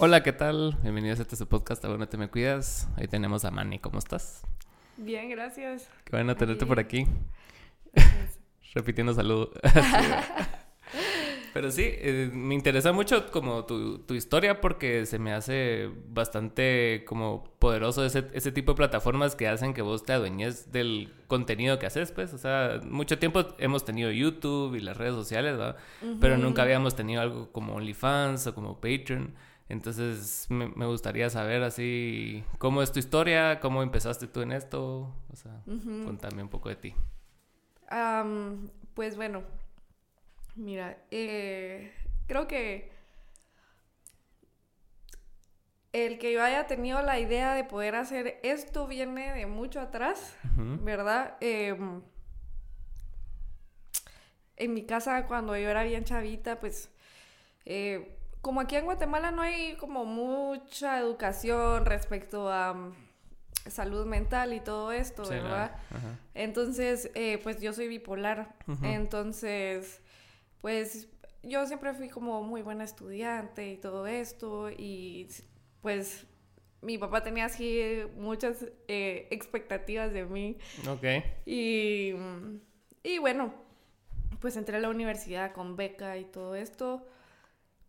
Hola, ¿qué tal? Bienvenidos a este su podcast, Ahora no te me cuidas. Ahí tenemos a Manny, ¿cómo estás? Bien, gracias. Qué bueno tenerte por aquí. Repitiendo salud. Pero sí, eh, me interesa mucho como tu, tu, historia porque se me hace bastante como poderoso ese, ese tipo de plataformas que hacen que vos te adueñes del contenido que haces, pues. O sea, mucho tiempo hemos tenido YouTube y las redes sociales, ¿verdad? Pero nunca habíamos tenido algo como OnlyFans o como Patreon. Entonces me, me, gustaría saber así cómo es tu historia, cómo empezaste tú en esto, o sea, contame un poco de ti. pues bueno, Mira, eh, creo que el que yo haya tenido la idea de poder hacer esto viene de mucho atrás, ¿verdad? Em, en mi casa, cuando yo era bien chavita, pues, eh, como aquí en Guatemala no hay como mucha educación respecto a mm, salud mental y todo esto, ¿verdad? Entonces, eh, pues yo soy bipolar, entonces pues yo siempre fui como muy buena estudiante y todo esto y pues mi papá tenía así muchas eh, expectativas de mí. Ok. Y, y bueno, pues entré a la universidad con beca y todo esto,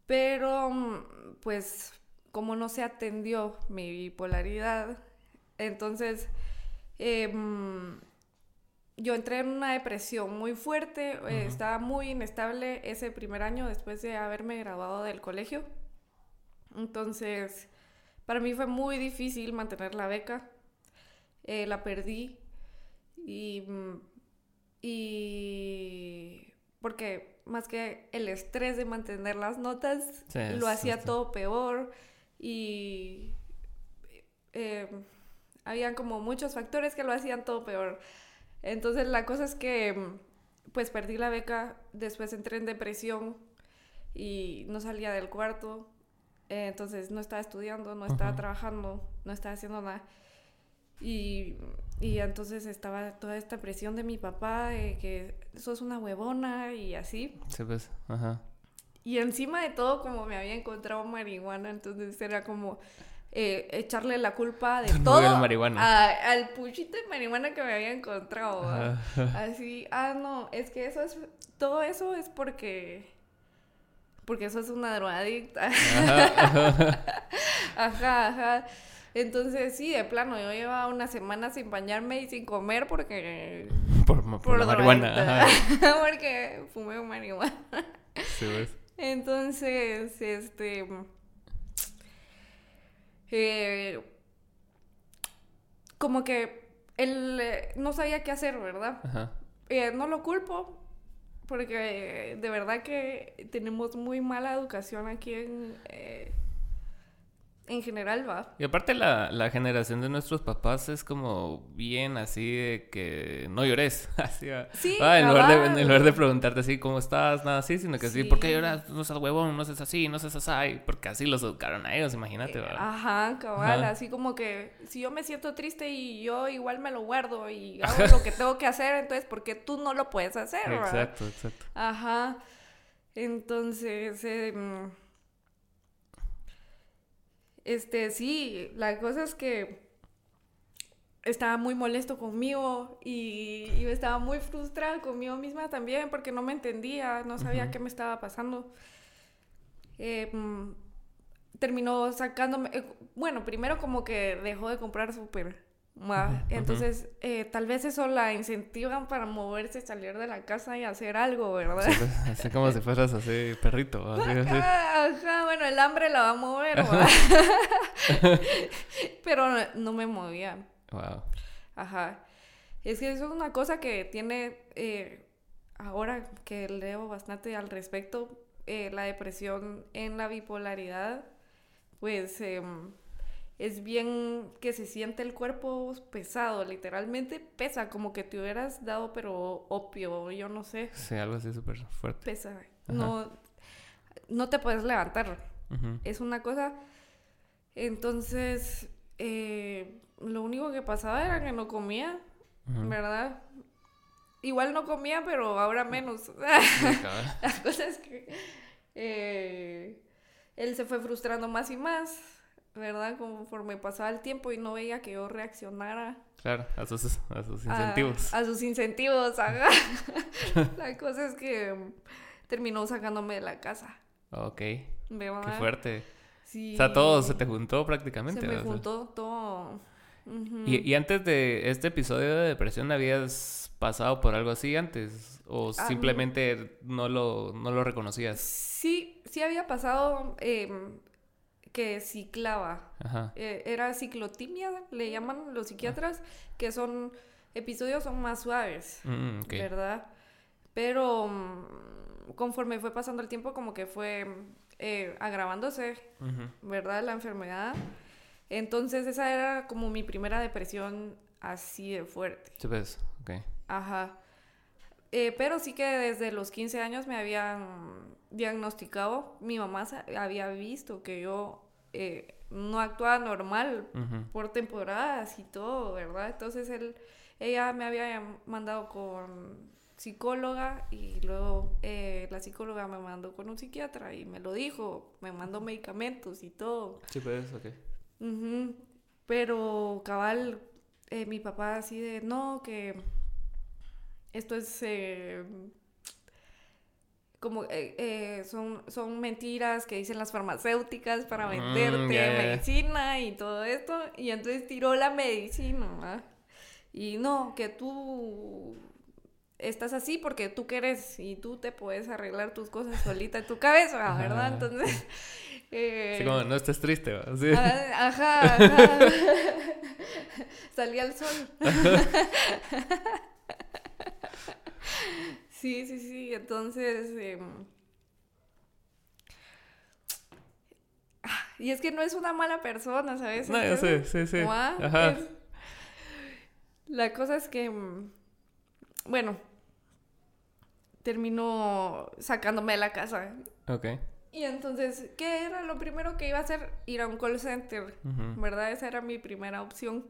pero pues como no se atendió mi bipolaridad, entonces eh, yo entré en una depresión muy fuerte, eh, estaba muy inestable ese primer año después de haberme graduado del colegio. Entonces, para mí fue muy difícil mantener la beca. Eh, la perdí y, mm, y porque más que el estrés de mantener las notas, lo hacía todo peor y eh, habían como muchos factores que lo hacían todo peor. Entonces la cosa es que pues perdí la beca, después entré en depresión y no salía del cuarto, eh, entonces no estaba estudiando, no estaba trabajando, no estaba haciendo nada. Y, y, entonces estaba toda esta presión de mi papá de que sos una huevona y así. Sí, pues, ajá. Y encima de todo, como me había encontrado marihuana, entonces era como, eh, echarle la culpa de todo al puchito de marihuana que me había encontrado. Así, ah, no, es que eso es, todo eso es porque, porque eso es una drogadicta. Ajá, ajá. Entonces, sí, de plano, yo llevaba una semana sin bañarme y sin comer porque... Por, la marihuana. porque fumé marihuana. Entonces, este eh, como que él eh, no sabía qué hacer, ¿verdad? Eh, no lo culpo, porque de verdad que tenemos muy mala educación aquí en, en general va. Y aparte la, la, generación de nuestros papás es como bien así de que no llores. Así, sí, ah, en, lugar de, en, lugar de, preguntarte así cómo estás, nada así, sino que así, ¿por qué lloras? No seas huevón, no seas así, no seas así. Porque así los educaron a ellos, imagínate, ¿verdad? Ajá, cabal, así como que si yo me siento triste y yo igual me lo guardo y hago lo que tengo que hacer, entonces ¿por qué tú no lo puedes hacer? Exacto, exacto. Ajá. Entonces, eh, este, sí, la cosa es que estaba muy molesto conmigo y, y estaba muy frustrada conmigo misma también porque no me entendía, no sabía qué me estaba pasando. Eh, mm, terminó sacándome, eh, bueno, primero como que dejó de comprar súper entonces, eh, tal vez eso la incentivan para moverse, salir de la casa y hacer algo, ¿verdad? Pues, así como si fueras así perrito. Ajá, bueno, el hambre la va a mover, Pero no, me movía. Wow. Ajá. Es que eso es una cosa que tiene, eh, ahora que leo bastante al respecto, eh, la depresión en la bipolaridad, pues... Es bien que se siente el cuerpo pesado, literalmente pesa, como que te hubieras dado, pero opio, yo no sé. Sí, algo así súper fuerte. Pesa, no, no te puedes levantar. Es una cosa. Entonces, eh, lo único que pasaba era que no comía, ¿verdad? Igual no comía, pero ahora menos. Las cosas que... Eh, él se fue frustrando más y más, ¿verdad? Conforme pasaba el tiempo y no veía que yo reaccionara. Claro, a sus, incentivos. A, sus incentivos, la cosa es que terminó sacándome de la casa. Ok. Qué fuerte. Sí. O sea, todo se te juntó prácticamente. Se me juntó todo. ¿Y, antes de este episodio de depresión habías pasado por algo así antes? ¿O ah, simplemente no, lo, no lo reconocías? Sí, sí había pasado em, que ciclaba. Ajá. Eh, era ciclotimia, le llaman los psiquiatras, que son episodios son más suaves, mm, ¿verdad? Pero mm, conforme fue pasando el tiempo, como que fue eh, agravándose, ¿verdad? La enfermedad. Entonces esa era como mi primera depresión así de fuerte. Sí, ves, ok. Ajá. Eh, pero sí que desde los 15 años me habían diagnosticado, mi mamá había visto que yo eh, no actuaba normal por temporadas y todo, ¿verdad? Entonces él, ella me había mandado con psicóloga y luego eh, la psicóloga me mandó con un psiquiatra y me lo dijo, me mandó medicamentos y todo. Sí, pues, ok. Pero cabal, eh, mi papá así de, no, que esto es eh, como eh, son, son mentiras que dicen las farmacéuticas para mm, venderte medicina y todo esto. Y entonces tiró la medicina. Y no, que tú estás así porque tú quieres y tú te puedes arreglar tus cosas solita en tu cabeza, ¿verdad? Entonces eh... como, no estés triste, ¿va? ¿Sí? Ah, ajá, ajá. Salí al sol. sí, sí, sí. Entonces. Em, y es que no es una mala persona, ¿sabes? No, yo sé, sí, sí. Ajá. La cosa es que. Em, bueno. Terminó sacándome de la casa. Ok. Y entonces, ¿qué era lo primero que iba a hacer? Ir a un call center, ¿verdad? Esa era mi primera opción.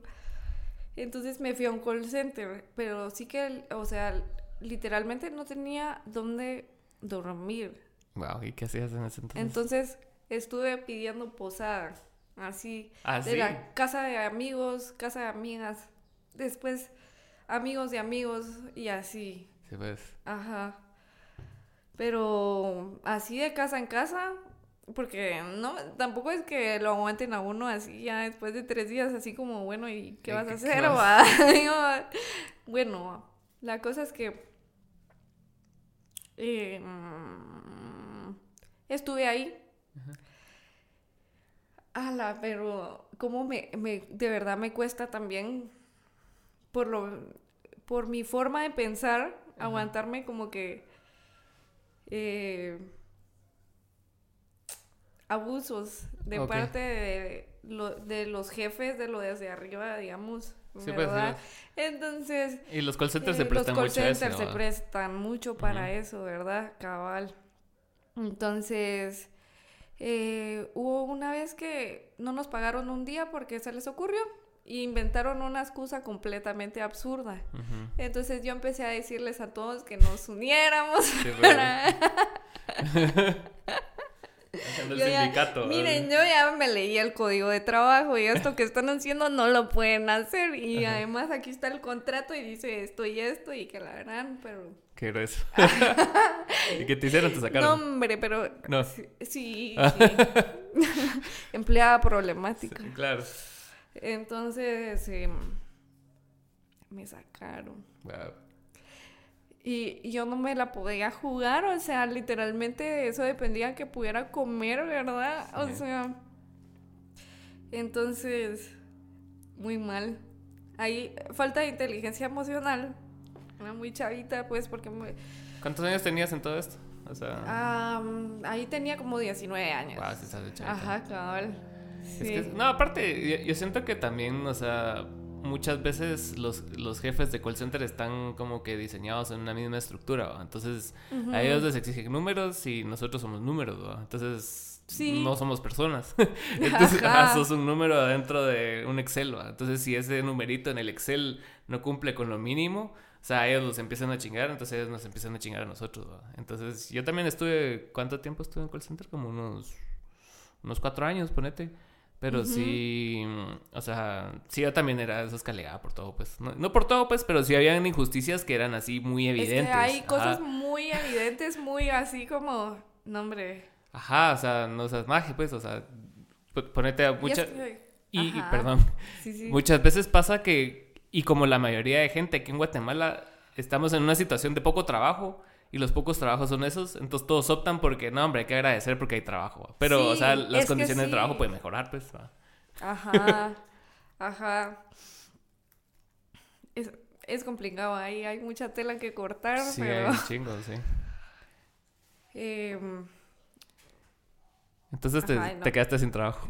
Entonces me fui a un call center, pero sí que, o sea, literalmente no tenía dónde dormir. Wow, ¿y qué hacías en ese entonces? Entonces estuve pidiendo posada, así, ¿Ah, de la casa de amigos, casa de amigas, después amigos de amigos y así. Sí, pues. Ajá. Pero así de casa en casa, porque no, tampoco es que lo aguanten a uno así ya después de tres días, así como, bueno, ¿y qué vas a hacer? bueno, la cosa es que eh, estuve ahí. Ala, pero como me, me, de verdad me cuesta también por lo, por mi forma de pensar, aguantarme como que eh, abusos de parte de, de, los jefes de lo desde arriba, digamos. Pues, ¿verdad? Entonces. Y los call centers se eh, prestan mucho. Los call centers se prestan mucho para eso, ¿verdad? Cabal. Entonces. Eh, hubo una vez que no nos pagaron un día porque se les ocurrió inventaron una excusa completamente absurda. Entonces yo empecé a decirles a todos que nos uniéramos miren, yo ya me leí el código de trabajo y esto que están haciendo no lo pueden hacer. Y además aquí está el contrato y dice esto y esto y que la harán, pero... Qué grueso. ¿Y qué te hicieron? ¿Te sacaron? No, hombre, pero... No. Sí, sí. Empleada problemática. claro. Entonces em, me sacaron. Y yo no me la podía jugar, o sea, literalmente eso dependía que pudiera comer, ¿verdad? O sea, entonces, muy mal. Ahí falta de inteligencia emocional. Era muy chavita, pues, porque... ¿Cuántos años tenías en todo esto? O sea... ahí tenía como 19 años. Ajá, cabal no, aparte, yo, siento que también, o sea, muchas veces los, los, jefes de call center están como que diseñados en una misma estructura, entonces a ellos les exigen números y nosotros somos números, entonces no somos personas. entonces, sos un número dentro de un Excel, entonces si ese numerito en el Excel no cumple con lo mínimo, o sea, ellos los empiezan a chingar, entonces ellos nos empiezan a chingar a nosotros. Entonces, yo también estuve, ¿cuánto tiempo estuve en call center? Como unos unos cuatro años, ponete. Pero sí, o sea, sí yo también era esas que por todo, pues. No, por todo, pues, pero sí habían injusticias que eran así muy evidentes. Es que hay cosas muy evidentes, muy así como, no hombre. Ajá, o sea, no seas magia, pues, o sea, ponete a muchas... Y, perdón, muchas veces pasa que, y como la mayoría de gente aquí en Guatemala, estamos en una situación de poco trabajo y los pocos trabajos son esos, entonces todos optan porque, no, hombre, hay que agradecer porque hay trabajo. Pero, o sea, las condiciones de trabajo pueden mejorar, pues. Ajá, ajá. Es, es, complicado ahí, hay mucha tela que cortar, sí, pero... hay chingo, sí. Em, entonces te, te, quedaste sin trabajo.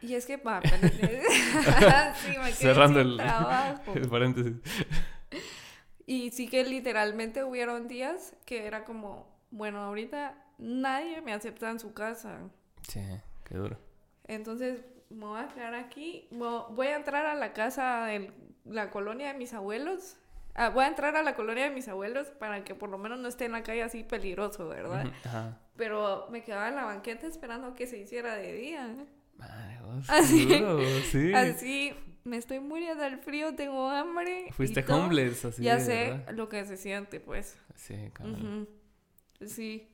Y es que, pa, sí, me quedé Cerrando sin el, trabajo. el paréntesis. Y sí que literalmente hubieron días que era como, bueno, ahorita nadie me acepta en su casa. Sí, qué duro. Entonces me voy a quedar aquí, voy a entrar a la casa de la colonia de mis abuelos. Ah, voy a entrar a la colonia de mis abuelos para que por lo menos no esté en la calle así peligroso, ¿verdad? Ajá. Pero me quedaba en la banqueta esperando que se hiciera de día. Madre, así, sí. así me estoy muriendo del frío, tengo hambre. Fuiste homeless, así. Ya sé lo que se siente, pues. Sí, claro. Sí.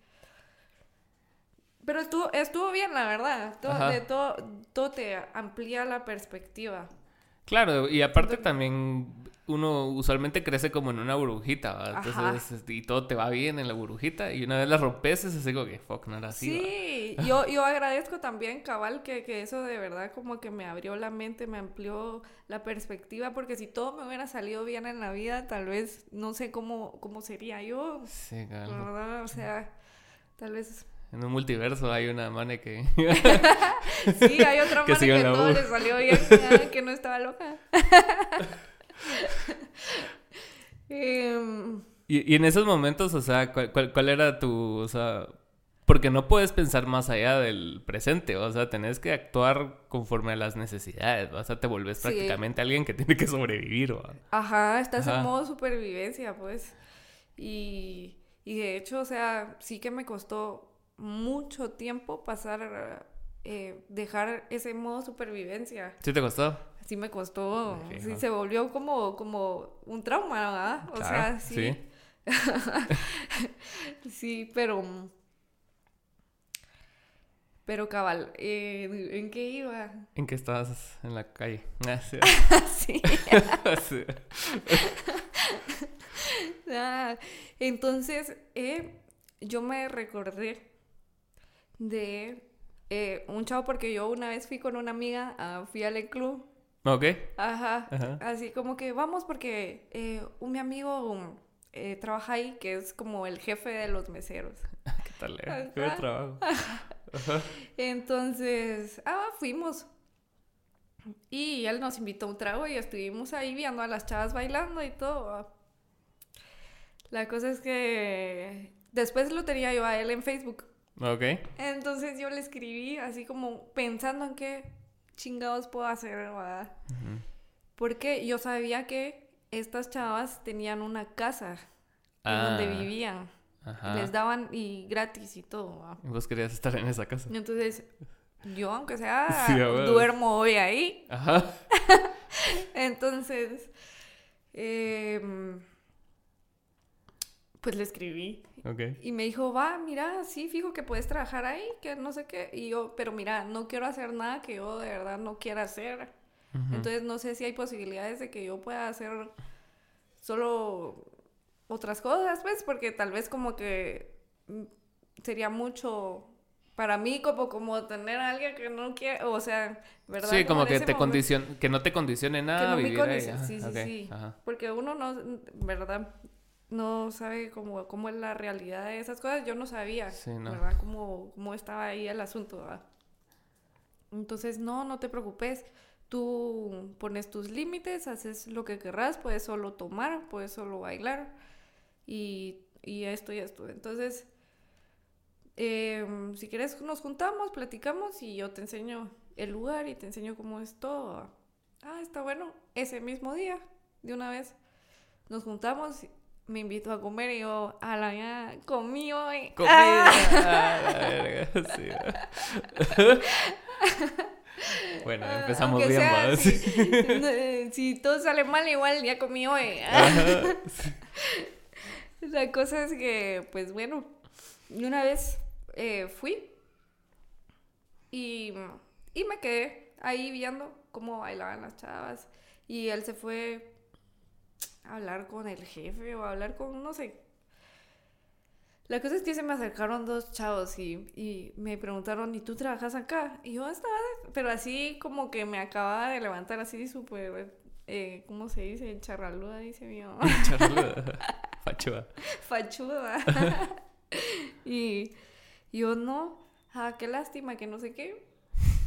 Pero estuvo, estuvo bien, la verdad. Todo, de todo, todo te amplía la perspectiva. Claro, y aparte también uno usualmente crece como en una burbujita, Entonces, y todo te va bien en la burbujita y una vez la rompes es así como que, fuck, no era así. Sí, yo, yo agradezco también, cabal, que, que, eso de verdad como que me abrió la mente, me amplió la perspectiva, porque si todo me hubiera salido bien en la vida, tal vez no sé cómo, cómo sería yo. Sí, claro. ¿Verdad? O sea, tal vez... En un multiverso hay una mane que... sí, hay otra mane que, que todo le salió bien, que no estaba loca. Em, y, en esos momentos, o sea, ¿cuál, era tu, o sea, porque no puedes pensar más allá del presente, o sea, tenés que actuar conforme a las necesidades, o sea, te vuelves prácticamente alguien que tiene que sobrevivir. ¿o? Ajá, estás en modo supervivencia, pues. Y, y de hecho, o sea, sí que me costó mucho tiempo pasar, eh, dejar ese modo supervivencia. ¿Sí te costó? Sí me costó, sí, se volvió como, como un trauma, ¿verdad? O sea, sí. Sí, pero... Pero cabal, eh, ¿en qué iba? ¿En qué estabas en la calle? Ah, sí. Ah, entonces, eh, yo me recordé de eh, un chavo porque yo una vez fui con una amiga, a, fui al club Ok. Ajá. Así como que vamos porque eh, un mi amigo eh, trabaja ahí, que es como el jefe de los meseros. ¿Qué tal? Eh? ¿Qué trabajo? Entonces, ah, fuimos. Y él nos invitó a un trago y estuvimos ahí viendo a las chavas bailando y todo. La cosa es que después lo tenía yo a él en Facebook. Ok. Entonces yo le escribí así como pensando en que chingados puedo hacer, ¿verdad? Porque yo sabía que estas chavas tenían una casa donde ah. vivían. Les daban y gratis y todo. ¿Y vos querías estar en esa casa? entonces, yo aunque sea, duermo hoy ahí. Ajá. entonces, em, pues le escribí. Y me dijo, va, mira, sí, fijo que puedes trabajar ahí, que no sé qué. Y yo, pero mira, no quiero hacer nada que yo de verdad no quiera hacer. Entonces no sé si hay posibilidades de que yo pueda hacer solo otras cosas, pues, porque tal vez como que sería mucho para mí como, como tener a alguien que no quiere, o sea, ¿verdad? Sí, como, que te condicion, que no te condicione nada que no vivir Sí, sí, sí. Porque uno no, ¿verdad? No sabe cómo, cómo es la realidad de esas cosas. Yo no sabía, ¿verdad? Cómo, cómo, estaba ahí el asunto, ¿verdad? Entonces, no, no te preocupes. Tú pones tus límites, haces lo que querrás, puedes solo tomar, puedes solo bailar y, y esto y esto. Entonces, em, si quieres nos juntamos, platicamos y yo te enseño el lugar y te enseño cómo es todo. Ah, está bueno. Ese mismo día, de una vez, nos juntamos me invitó a comer y yo, a la ya comí hoy. Comida. Ah, sí. bueno, empezamos bien, sea, si, si, todo sale mal, igual ya comí hoy. La cosa es que, pues bueno, una vez eh, fui y, y me quedé ahí viendo cómo bailaban las chavas. Y él se fue hablar con el jefe o hablar con, no sé. La cosa es que se me acercaron dos chavos y, me preguntaron, ¿y tú trabajas acá? Y yo estaba, pero así como que me acababa de levantar así súper, eh, ¿cómo se dice? Charraluda, dice mi mamá. Charraluda. Fachuda. Fachuda. y yo no, ah, qué lástima, que no sé qué.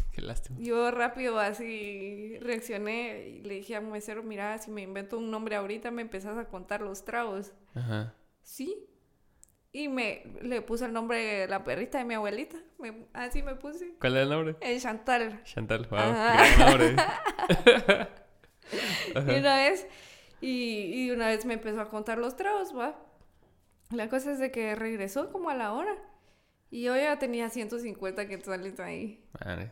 Qué lástima. Yo rápido así reaccioné y le dije a mesero, mira, si me invento un nombre ahorita me empezás a contar los tragos. Ajá. Sí. Y me le puse el nombre de la perrita de mi abuelita. así me puse. ¿Cuál es el nombre? El Chantal. Chantal, wow. Gran nombre. y una vez, y, y una vez me empezó a contar los tragos, va. La cosa es de que regresó como a la hora. Y yo ya tenía 150 quetzales ahí. Madre.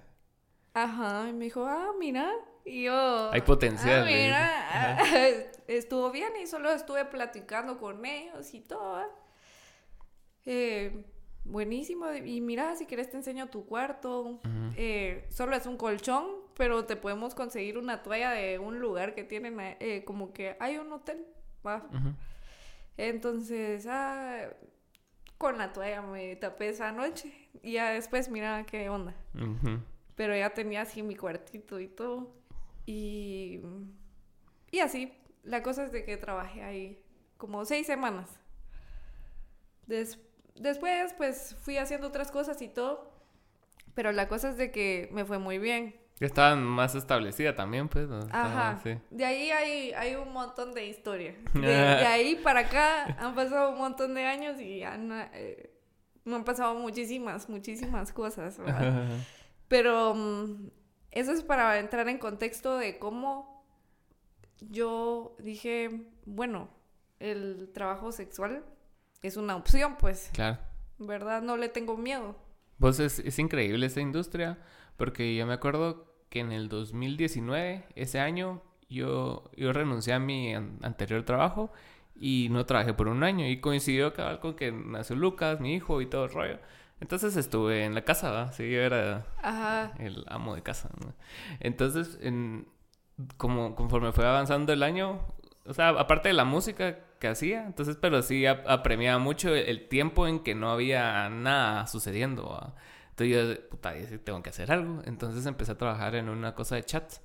Ajá, y me dijo, ah, mira. Y yo. Hay potencial. Ah, mira, estuvo bien y solo estuve platicando con ellos y todo. Eh, buenísimo. Y mira, si quieres te enseño tu cuarto. Eh, solo es un colchón, pero te podemos conseguir una toalla de un lugar que tienen, eh, como que hay un hotel. ¿va? Entonces, ah, con la toalla me tapé esa noche. Y ya después, mira qué onda. Pero ya tenía así mi cuartito y todo. Y, y así, la cosa es de que trabajé ahí como seis semanas. después, pues fui haciendo otras cosas y todo. Pero la cosa es de que me fue muy bien. Estaba más establecida también, pues. Ajá. De ahí hay, hay un montón de historia. De, ahí para acá han pasado un montón de años y han, eh, me han pasado muchísimas, muchísimas cosas. Pero mm, eso es para entrar en contexto de cómo yo dije, bueno, el trabajo sexual es una opción, pues. Claro. ¿Verdad? No le tengo miedo. Pues es, es increíble esa industria, porque yo me acuerdo que en el 2019, ese año, yo, yo renuncié a mi anterior trabajo y no trabajé por un año. Y coincidió con que nació Lucas, mi hijo y todo el rollo. Entonces estuve en la casa, ¿verdad? Sí, yo era el amo de casa. Entonces, en, como conforme fue avanzando el año, o sea, aparte de la música que hacía, entonces, pero sí apremiaba mucho el tiempo en que no había nada sucediendo. Entonces yo, puta, tengo que hacer algo. Entonces empecé a trabajar en una cosa de chats.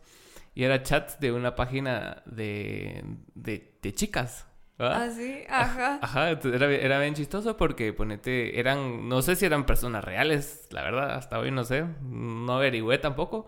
Y era chats de una página de, de, de chicas. ¿Ah? sí? Ajá. Ajá, era, era, bien chistoso porque, ponete, eran, no sé si eran personas reales, la verdad, hasta hoy no sé, no averigüé tampoco,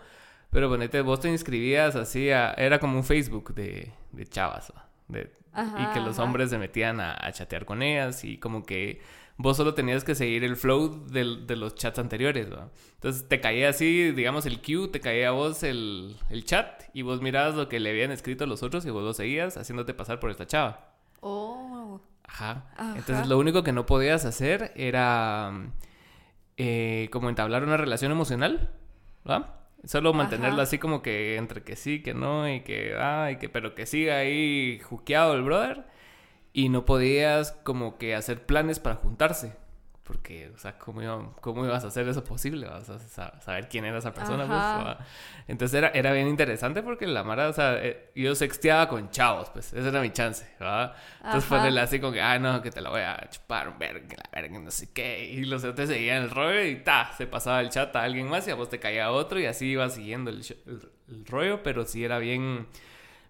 pero ponete, vos te inscribías así, era como un Facebook de, de chavas, de, y que los hombres se metían a, chatear con ellas y como que vos solo tenías que seguir el flow de, de los chats anteriores. Entonces te caía así, digamos, el queue, te caía a vos el, el chat y vos mirabas lo que le habían escrito los otros y vos lo seguías haciéndote pasar por esta chava. Oh. Ajá. Entonces lo único que no podías hacer era eh, como entablar una relación emocional, ¿va? Solo mantenerlo así como que entre que sí, que no, y que, ah, y que, pero que siga ahí juqueado el brother. Y no podías como que hacer planes para juntarse. Porque, o sea, ¿cómo, cómo ibas a hacer eso posible? Vas a saber quién era esa persona. Pues, Entonces era, era bien interesante porque la Mara, o sea, eh, yo sexteaba con chavos, pues, esa era mi chance, ¿verdad? Entonces ponerle así como que, ah, no, que te la voy a chupar, un verga, la verga, no sé qué. Y los otros seguían el rollo y ta, se pasaba el chat a alguien más y a vos te caía otro y así iba siguiendo el, el rollo, pero sí era bien,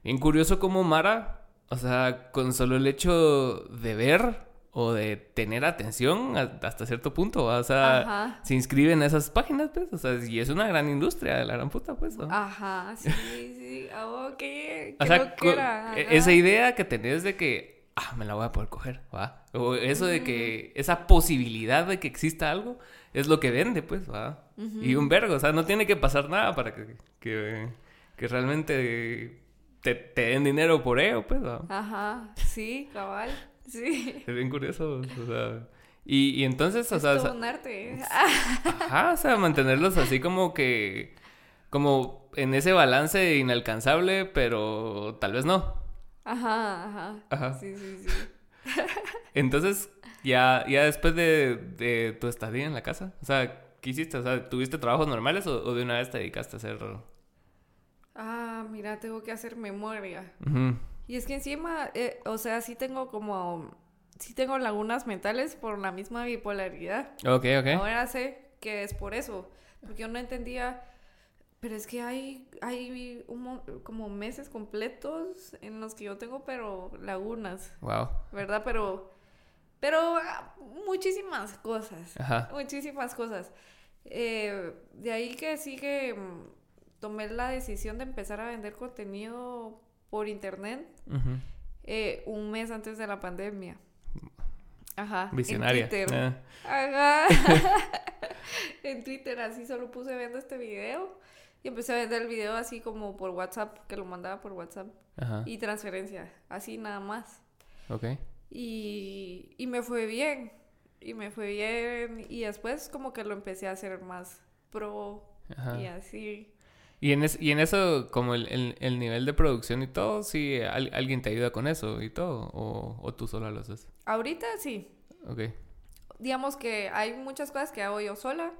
bien curioso como Mara, o sea, con solo el hecho de ver o de tener atención hasta cierto punto, o sea, se inscriben en esas páginas, pues, o sea, y es una gran industria de la gran puta, pues. Ajá, sí, sí, oh, qué, o sea, e, esa idea que tenés de que, ah, me la voy a poder coger, ¿va? O eso de que, esa posibilidad de que exista algo, es lo que vende, pues, ¿va? Y un vergo, o sea, no tiene que pasar nada para que, que, que realmente te, te, den dinero por ello, pues, ¿va? Ajá, sí, cabal. Sí. Es bien curioso, o sea... Y, y entonces, o es sea... Todo un arte. Ajá, o sea, mantenerlos así como que... Como en ese balance inalcanzable, pero tal vez no. Ajá, ajá. Ajá. Sí, sí, sí. Entonces, ya, ya después de, de tu estadía en la casa, o sea, ¿qué hiciste? O sea, ¿tuviste trabajos normales o, o de una vez te dedicaste a hacer... Ah, mira, tengo que hacer memoria. Ujú. Y es que encima, eh, o sea, sí tengo como, sí tengo lagunas mentales por la misma bipolaridad. Ok, ok. Ahora sé que es por eso, porque yo no entendía, pero es que hay, hay un como meses completos en los que yo tengo, pero lagunas, Wow. ¿verdad? Pero, pero ah, muchísimas cosas, Ajá. muchísimas cosas. Eh, de ahí que sí que mm, tomé la decisión de empezar a vender contenido por internet eh, un mes antes de la pandemia. Ajá. en Visionaria. Twitter. Ah, Ajá. en Twitter así solo puse viendo este video y empecé a vender el video así como por WhatsApp, que lo mandaba por WhatsApp Ajá. y transferencia, así nada más. Ok. Y, y me fue bien, y me fue bien y después como que lo empecé a hacer más pro Ajá. y así. Y en, es- y en eso, como el, el, el nivel de producción y todo, sí, al- alguien te ayuda con eso y todo, o, o tú sola lo haces. Ahorita sí. Ok. Digamos que hay muchas cosas que hago yo sola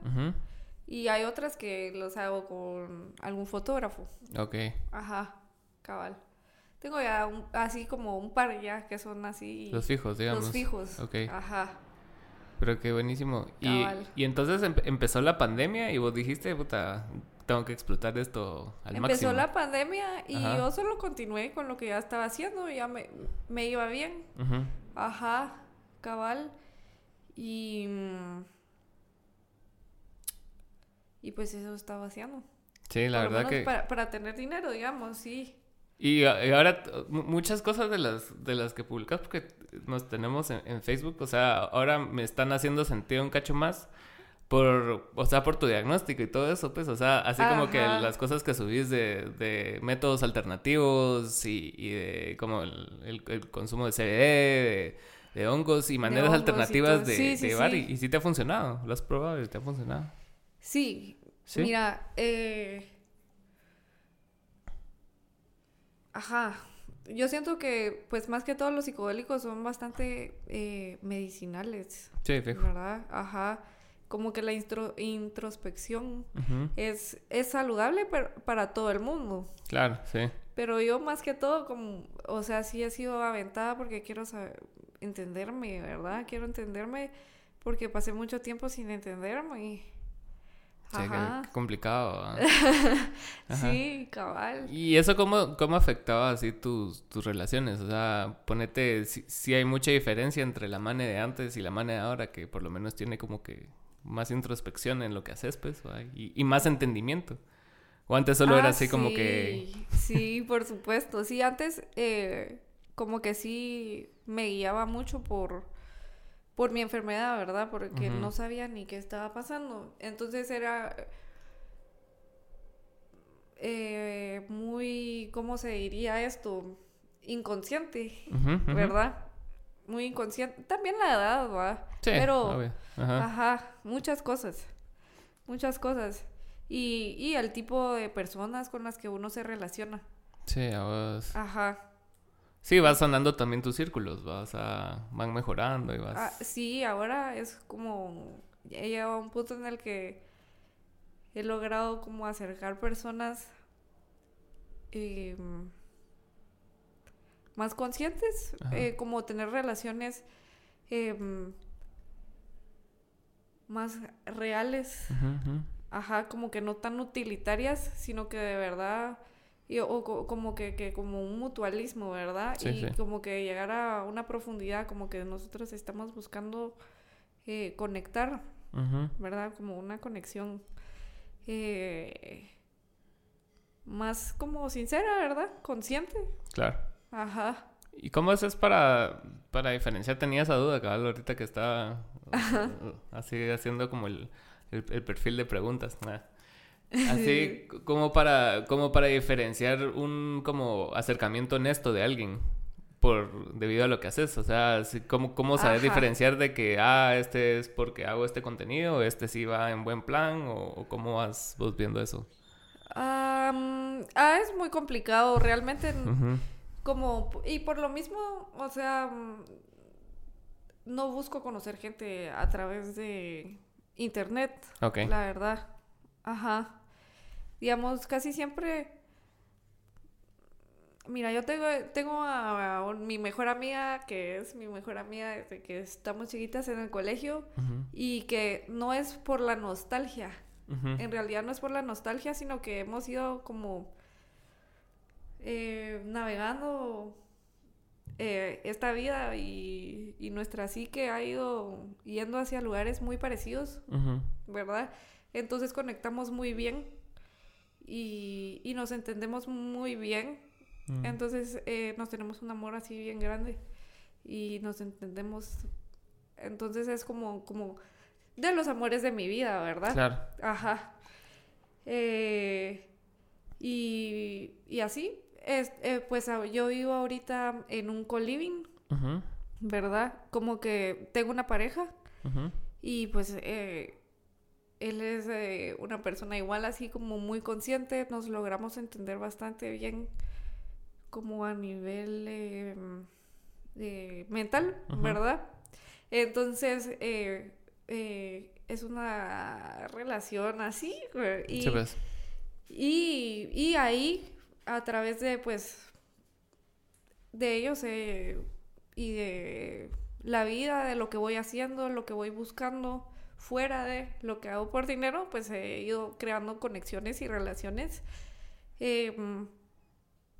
y hay otras que los hago con algún fotógrafo. Ok. Ajá, cabal. Tengo ya un- así como un par ya que son así. Los fijos, digamos. Los fijos. Ok. Ajá. Pero qué buenísimo. Y, Cabal. y entonces em- empezó la pandemia y vos dijiste, puta, tengo que explotar esto al Empezó máximo. la pandemia y Ajá. yo solo continué con lo que ya estaba haciendo. Ya me, me iba bien. Ajá, cabal. Y. Y pues eso estaba haciendo. Sí, la Por verdad que... Para, para tener dinero, digamos, sí. Y, ahora muchas cosas de las de las que publicas porque nos tenemos en, en Facebook, o sea, ahora me están haciendo sentido un cacho más por, o sea, por tu diagnóstico y todo eso, pues, o sea, así como que las cosas que subís de, de métodos alternativos y, y de como el, el- el consumo de CBD, de, de hongos y maneras hongos alternativas de, Sí, sí, de llevar sí. y, y sí te ha funcionado, lo has probado y te ha funcionado. Sí, ¿Sí? mira, eh... Ajá, yo siento que pues más que todos los psicodélicos son bastante eh, medicinales, Sí, fijo. ¿verdad? Ajá, como que la introspección es, es saludable per- para todo el mundo. Claro, sí. Pero yo más que todo, como, o sea, sí he sido aventada porque quiero saber, entenderme, ¿verdad? Quiero entenderme porque pasé mucho tiempo sin entenderme. Sí, Ajá. qué complicado. ¿ah? Sí, cabal. ¿Y eso cómo, cómo afectaba así tus, tus relaciones? O sea, ponete, si, si hay mucha diferencia entre la mane de antes y la mane de ahora, que por lo menos tiene como que más introspección en lo que haces, pues, y, y más entendimiento. O antes solo era Ah, así como que... sí, por supuesto. Sí, antes eh, como que sí me guiaba mucho por, por mi enfermedad, ¿verdad? Porque no sabía ni qué estaba pasando. Entonces era eh, muy, ¿cómo se diría esto? Inconsciente. ¿verdad? Muy inconsciente. También la edad, ¿va? Sí, Pero, obvio. Ajá. Ajá, muchas cosas. Muchas cosas. Y, y el tipo de personas con las que uno se relaciona. Sí, a vos- Ajá. Sí, vas sonando también tus círculos, vas a... van mejorando y vas... Ah, sí, ahora es como... He llegado a un punto en el que he logrado como acercar personas eh, más conscientes, eh, como tener relaciones eh, más reales. Ajá, como que no tan utilitarias, sino que de verdad, y- o co- como que, que como un mutualismo, ¿verdad? Sí, y sí. como que llegar a una profundidad, como que nosotros estamos buscando eh, conectar. ¿verdad? Como una conexión eh, más como sincera, ¿verdad? Consciente. Claro. Ajá. ¿Y cómo haces para, para diferenciar? Tenía esa duda, cabal, ahorita que estaba uh, así haciendo como el, el, el perfil de preguntas. Así como para, como para diferenciar un como acercamiento honesto de alguien. por debido a lo que haces. O sea, ¿cómo, cómo saber diferenciar de que, ah, este es porque hago este contenido, este sí va en buen plan, o, cómo vas vos viendo eso? ah, es muy complicado, realmente. Como, y por lo mismo, o sea, no busco conocer gente a través de internet. La verdad. Ajá. Digamos, casi siempre Mira, yo tengo, tengo a, mi mejor amiga, que es mi mejor amiga desde que estamos chiquitas en el colegio, y que no es por la nostalgia. En realidad no es por la nostalgia, sino que hemos ido como eh, navegando eh, esta vida y, y, nuestra psique ha ido yendo hacia lugares muy parecidos, ¿verdad? Entonces conectamos muy bien y, y nos entendemos muy bien Mm. Entonces eh, nos tenemos un amor así bien grande y nos entendemos. Entonces es como, como de los amores de mi vida, ¿verdad? Claro. Ajá. Eh, y, y, así, es, eh, pues yo vivo ahorita en un co-living, ¿verdad? Como que tengo una pareja y pues él es una persona igual, así como muy consciente, nos logramos entender bastante bien como a nivel eh, mental, ¿verdad? Entonces, eh, eh, es una relación así. Y, pues. y, y, ahí, a través de, pues, de ellos y de la vida, de lo que voy haciendo, lo que voy buscando fuera de lo que hago por dinero, pues he ido creando conexiones y relaciones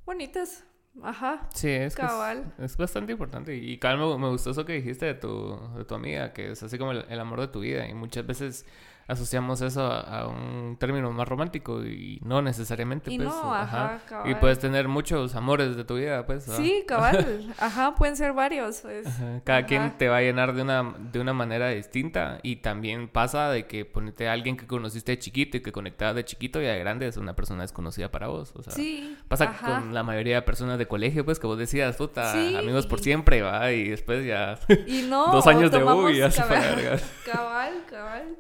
bonitas. Ajá. Sí, es, cabal. Es, bastante importante. Y cabal, me, gustó eso que dijiste de tu, de tu amiga, que es así como el, amor de tu vida. Y muchas veces asociamos eso a, un término más romántico y no necesariamente. Y pues, no, ajá, Y puedes tener muchos amores de tu vida, pues. Sí, cabal. Ajá, pueden ser varios. Pues. Cada quien te va a llenar de una, de una manera distinta y también pasa de que ponete a alguien que conociste de chiquito y que conectaba de chiquito y de grande es una persona desconocida para vos. O sea, sí, pasa con la mayoría de personas de colegio, pues que vos decías, puta, amigos por siempre, va, y después ya y no, dos años de U y ya se fue Cabal, cabal.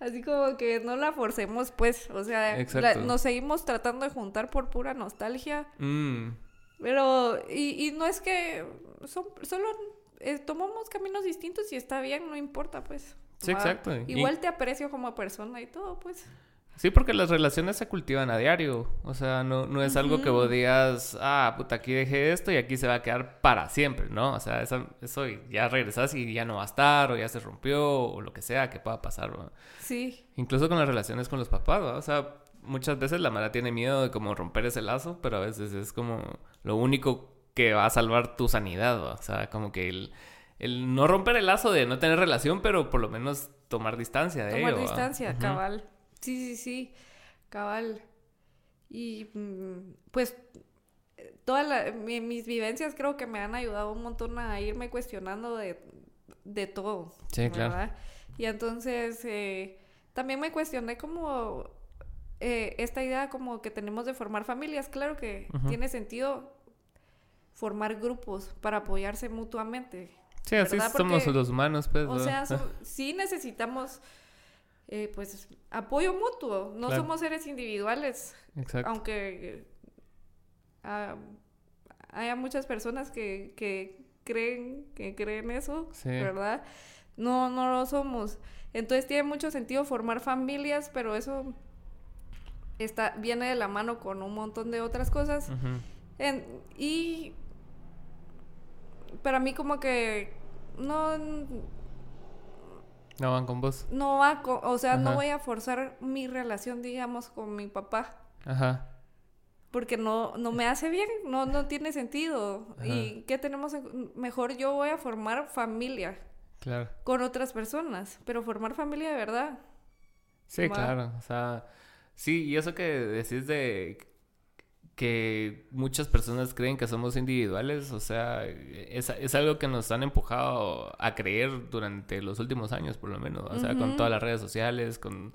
Así como que no la forcemos, pues. O sea, nos seguimos tratando de juntar por pura nostalgia. Mm. Pero, y, no es que son, solo eh, tomamos caminos distintos y está bien, no importa, pues. Sí, exacto. Igual te aprecio como persona y todo, pues. Sí, porque las relaciones se cultivan a diario. O sea, no, no es algo que vos digas, ah, puta, aquí dejé esto y aquí se va a quedar para siempre, ¿no? O sea, eso, eso ya regresas y ya no va a estar, o ya se rompió, o lo que sea que pueda pasar, ¿no? Sí. Incluso con las relaciones con los papás, ¿no? O sea, muchas veces la mala tiene miedo de como romper ese lazo, pero a veces es como lo único que va a salvar tu sanidad, ¿no? O sea, como que el, el no romper el lazo de no tener relación, pero por lo menos tomar distancia de ello. Tomar distancia, cabal. Sí, sí, sí, cabal. Y mm, pues todas mis vivencias creo que me han ayudado un montón a irme cuestionando de, todo. Sí, claro. Y entonces eh, también me cuestioné como eh, esta idea como que tenemos de formar familias. Claro que tiene sentido formar grupos para apoyarse mutuamente. Sí, así somos los humanos, pues. O sea, sí necesitamos eh, pues apoyo mutuo. No somos seres individuales. Exacto. Aunque ah, haya muchas personas que, que, creen que creen eso, ¿verdad? No, no lo somos. Entonces tiene mucho sentido formar familias, pero eso está, viene de la mano con un montón de otras cosas. y para mí como que no no van con vos. No va con, o sea, no voy a forzar mi relación, digamos, con mi papá. Ajá. Porque no, no me hace bien, no, no tiene sentido. ¿Y qué tenemos? Mejor yo voy a formar familia. Claro. Con otras personas, pero formar familia de verdad. Sí, claro. O sea, sí, y eso que decís de que muchas personas creen que somos individuales, o sea, es, es, algo que nos han empujado a creer durante los últimos años, por lo menos, o sea, con todas las redes sociales, con,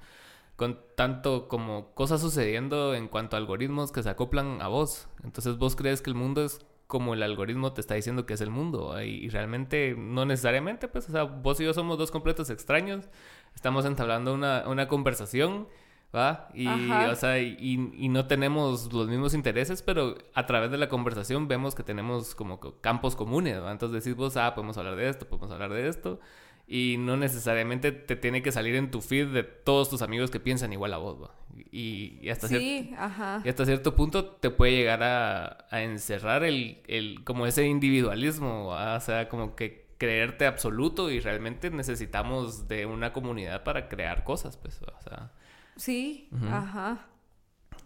con tanto como cosas sucediendo en cuanto a algoritmos que se acoplan a vos. Entonces vos crees que el mundo es como el algoritmo te está diciendo que es el mundo. Y, realmente no necesariamente, pues, o sea, vos y yo somos dos completos extraños. Estamos entablando una, una conversación, ¿va? Y, o sea, y, y, no tenemos los mismos intereses, pero a través de la conversación vemos que tenemos como campos comunes, ¿va? Entonces decís vos, ah, podemos hablar de esto, podemos hablar de esto y no necesariamente te tiene que salir en tu feed de todos tus amigos que piensan igual a vos, Y, hasta, cierto, y hasta cierto punto te puede llegar a, encerrar el, el, como ese individualismo, o sea, como que creerte absoluto y realmente necesitamos de una comunidad para crear cosas, pues, o sea. Sí, ajá.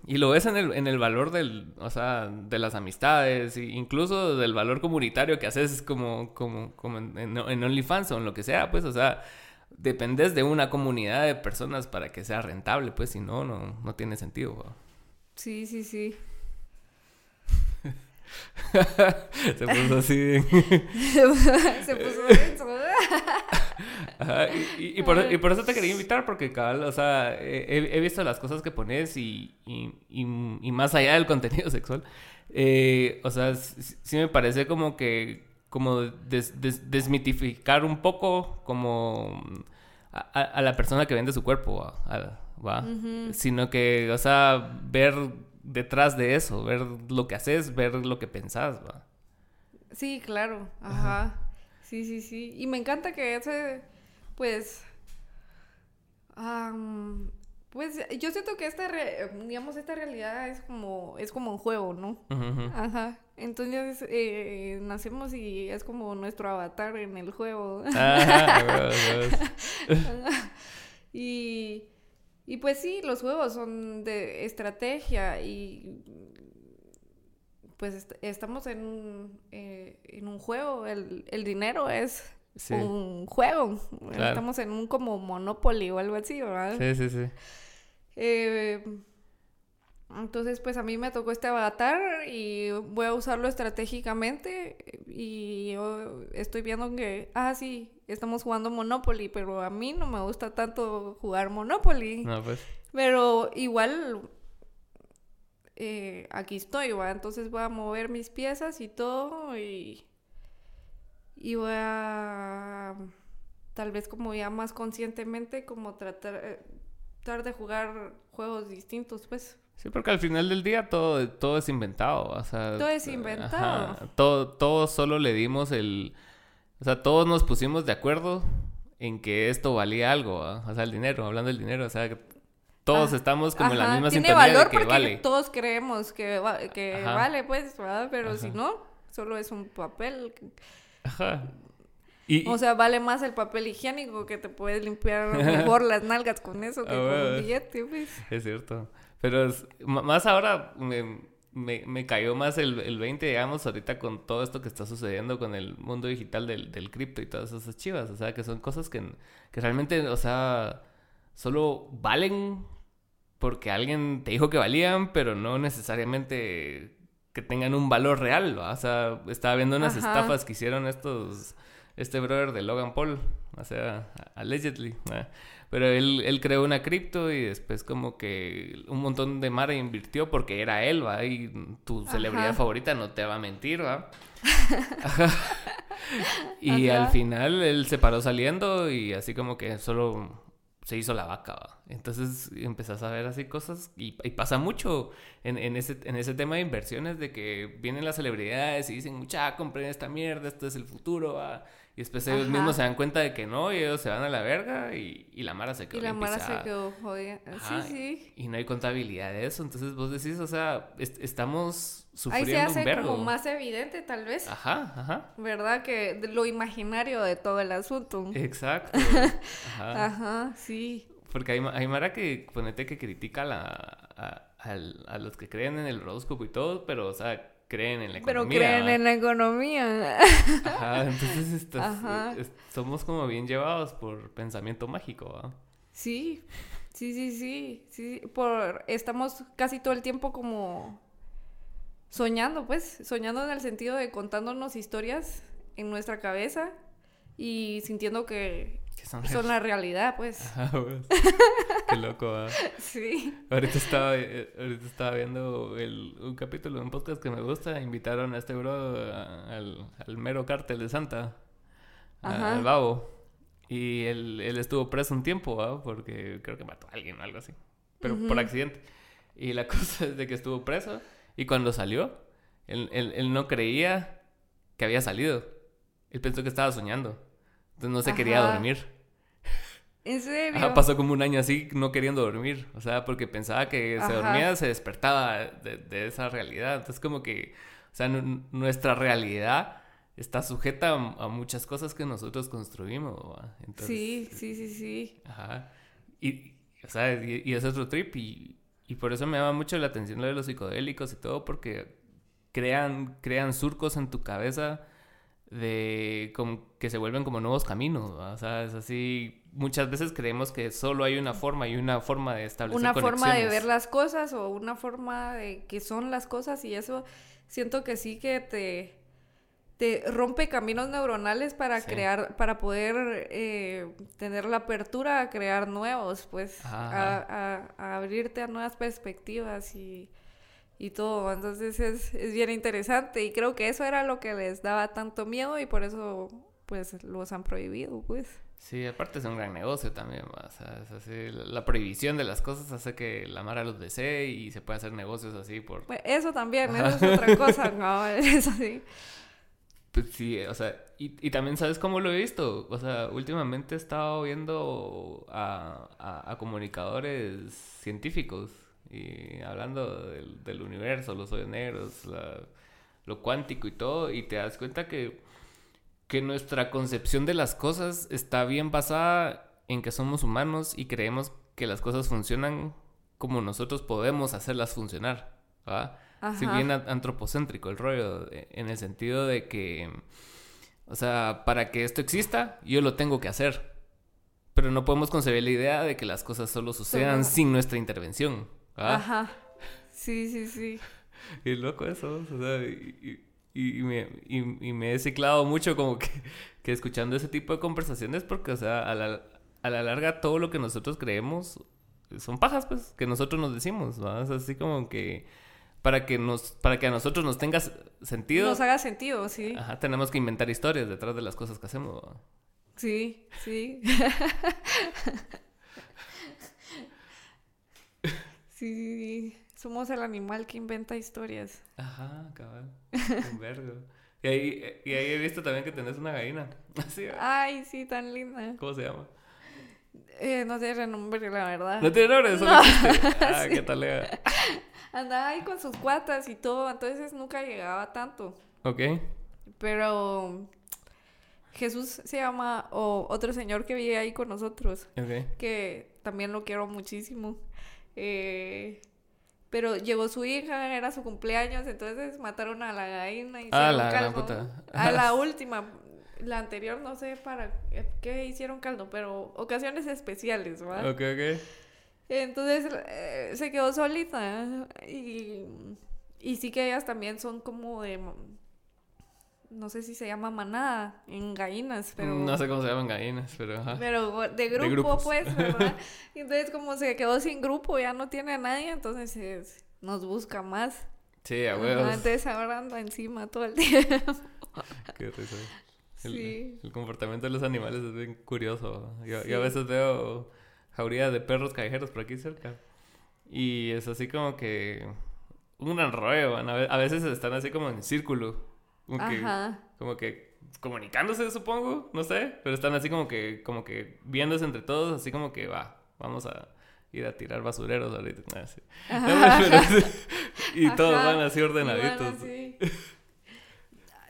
Y lo ves en el, en el valor del, o sea, de las amistades, incluso del valor comunitario que haces como, como, como en, en, OnlyFans o en lo que sea, pues, o sea, dependes de una comunidad de personas para que sea rentable, pues, si no, no, no tiene sentido. Sí, sí, sí. Se puso así. Se puso y, y, por, y, por, eso te quería invitar, porque cabal, o sea, he, visto las cosas que pones y, y más allá del contenido sexual, eh, o sea, sí, me parece como que, como desmitificar un poco como a, la persona que vende su cuerpo, ¿va? Sino que, o sea, ver detrás de eso, ver lo que haces, ver lo que pensás, ¿va? Sí, claro, ajá. Sí, sí, sí. Y me encanta que ese, pues, pues yo siento que esta, digamos, esta realidad es como, es como un juego, ¿no? Ajá. Entonces, eh, nacemos y es como nuestro avatar en el juego. Ah, y, y pues sí, los juegos son de estrategia y pues estamos en un, eh, en un juego, el, el dinero es un juego, estamos en un como Monopoly o algo así, ¿verdad? Sí, sí, sí. Eh, entonces, pues a mí me tocó este avatar y voy a usarlo estratégicamente y yo estoy viendo que, ah, sí, estamos jugando Monopoly, pero a mí no me gusta tanto jugar Monopoly. No, pues. Pero igual eh, aquí estoy, ¿va? Entonces voy a mover mis piezas y todo y, y voy a tal vez como ya más conscientemente como tratar, eh, tratar de jugar juegos distintos, pues. Sí, porque al final del día todo, todo es inventado, o sea... Todo es inventado. todo, todo solo le dimos el... O sea, todos nos pusimos de acuerdo en que esto valía algo, o sea, el dinero, hablando del dinero, o sea, todos estamos como en la misma Tiene valor de que porque todos creemos que, que vale, pues, ¿verdad? Pero si no, solo es un papel. Ajá. Y, o sea, vale más el papel higiénico que te puedes limpiar mejor las nalgas con eso que ah, con un billete, pues. Es cierto. Pero más ahora me, me, me, cayó más el, el 20, digamos, ahorita con todo esto que está sucediendo con el mundo digital del, del cripto y todas esas chivas. O sea, que son cosas que, que realmente, o sea solo valen porque alguien te dijo que valían, pero no necesariamente que tengan un valor real. O sea, estaba viendo unas estafas que hicieron estos, este brother de Logan Paul, o sea, allegedly. Pero él, él creó una cripto y después como que un montón de Mara invirtió porque era él, ¿va? Y tu celebridad favorita no te va a mentir, ¿va? y al final él se paró saliendo y así como que solo se hizo la vaca. Entonces empezás a ver así cosas y, pasa mucho en, en, ese, en ese tema de inversiones de que vienen las celebridades y dicen, mucha, compren esta mierda, esto es el futuro. Y después ellos mismos se dan cuenta de que no, y ellos se van a la verga y, y la Mara se quedó. Y la Mara se quedó jodida. Sí, sí. Y no hay contabilidad de eso. Entonces vos decís, o sea, estamos sufriendo Ahí se hace como más evidente, tal vez. Ajá, ajá. ¿Verdad? Que lo imaginario de todo el asunto. Exacto. Ajá, ajá sí. Porque hay, hay Mara que, ponete que critica la, a, a, los que creen en el horóscopo y todo, pero, o sea, creen en la economía. Pero creen en la economía. Ajá, entonces somos como bien llevados por pensamiento mágico, ¿va? Sí, sí, sí, sí, sí, por, estamos casi todo el tiempo como soñando, pues, soñando en el sentido de contándonos historias en nuestra cabeza y sintiendo que son, la realidad, pues. pues. Qué loco, ¿ah? Sí. Ahorita estaba, eh, ahorita estaba viendo el, un capítulo de un podcast que me gusta. Invitaron a este bro al, al, mero cártel de Santa, al babo. Y él, él, estuvo preso un tiempo, ¿ah? Porque creo que mató a alguien o algo así. Pero por accidente. Y la cosa es de que estuvo preso. Y cuando salió, él, él, él no creía que había salido. Él pensó que estaba soñando. Entonces no se quería dormir. ¿En serio? pasó como un año así no queriendo dormir. O sea, porque pensaba que se dormía, se despertaba de, esa realidad. Entonces como que, o sea, nuestra realidad está sujeta a, muchas cosas que nosotros construimos. sí, sí, sí, sí. Ajá. Y, o sea, y, y es otro trip. Y, y por eso me llama mucho la atención lo de los psicodélicos y todo, porque crean, crean surcos en tu cabeza de como que se vuelven como nuevos caminos, o sea, es así, muchas veces creemos que solo hay una forma y una forma de establecer una forma de ver las cosas o una forma de que son las cosas y eso siento que sí que te te rompe caminos neuronales para crear, para poder eh, tener la apertura a crear nuevos, pues, a, a, abrirte a nuevas perspectivas y y todo. Entonces es, es bien interesante y creo que eso era lo que les daba tanto miedo y por eso pues los han prohibido, pues. Sí, aparte es un gran negocio también, o sea, es así, la prohibición de las cosas hace que la Mara los desee y se puede hacer negocios así por... Pues eso también, eso es otra cosa, no, eso sí. Pues sí, o sea, y, y, también sabes cómo lo he visto, o sea, últimamente he estado viendo a, a, a comunicadores científicos y hablando del, del universo, los hoyos negros, lo cuántico y todo, y te das cuenta que, que nuestra concepción de las cosas está bien basada en que somos humanos y creemos que las cosas funcionan como nosotros podemos hacerlas funcionar. ¿va? Si bien antropocéntrico el rollo, en el sentido de que, o sea, para que esto exista, yo lo tengo que hacer. Pero no podemos concebir la idea de que las cosas solo sucedan sin nuestra intervención. ¿Ah? Ajá. Sí, sí, sí. Y loco eso, o sea, y, y, me, y, me he ciclado mucho como que, que, escuchando ese tipo de conversaciones porque, o sea, a la, a la larga todo lo que nosotros creemos son pajas, pues, que nosotros nos decimos, ¿no? Es así como que para que nos para que a nosotros nos tenga sentido. Nos haga sentido, sí. Ajá, tenemos que inventar historias detrás de las cosas que hacemos. Sí, sí. Sí, somos el animal que inventa historias. Ajá, cabal. Un vergo. Y ahí, y ahí he visto también que tenés una gallina. Así, Ay, sí, tan linda. ¿Cómo se llama? Eh, no tiene nombre, la verdad. ¿No tiene nombre? Solo Ah, qué tal Andaba ahí con sus cuatas y todo, entonces nunca llegaba tanto. Ok. Pero Jesús se llama, o otro señor que vive ahí con nosotros. Ok. Que también lo quiero muchísimo. Eh, pero llegó su hija, era su cumpleaños, entonces mataron a la gallina y ah, la caldo. A la última, la anterior no sé para qué hicieron caldo, pero ocasiones especiales, ¿va? Ok, ok. Entonces eh, se quedó solita y, y sí que ellas también son como de no sé si se llama manada en gallinas, pero... No sé cómo se llaman gallinas, pero... Pero de grupo, pues, ¿verdad? entonces como se quedó sin grupo, ya no tiene a nadie, entonces nos busca más. Sí, a huevos. Entonces ahora anda encima todo el tiempo. Qué risa. El, sí. el comportamiento de los animales es bien curioso. Yo, a veces veo jaurías de perros callejeros por aquí cerca. Y es así como que... Un enrollo, a veces están así como en círculo como que, como que comunicándose, supongo, no sé, pero están así como que, como que viéndose entre todos, así como que va, vamos a ir a tirar basureros ahorita. y todos van así ordenaditos.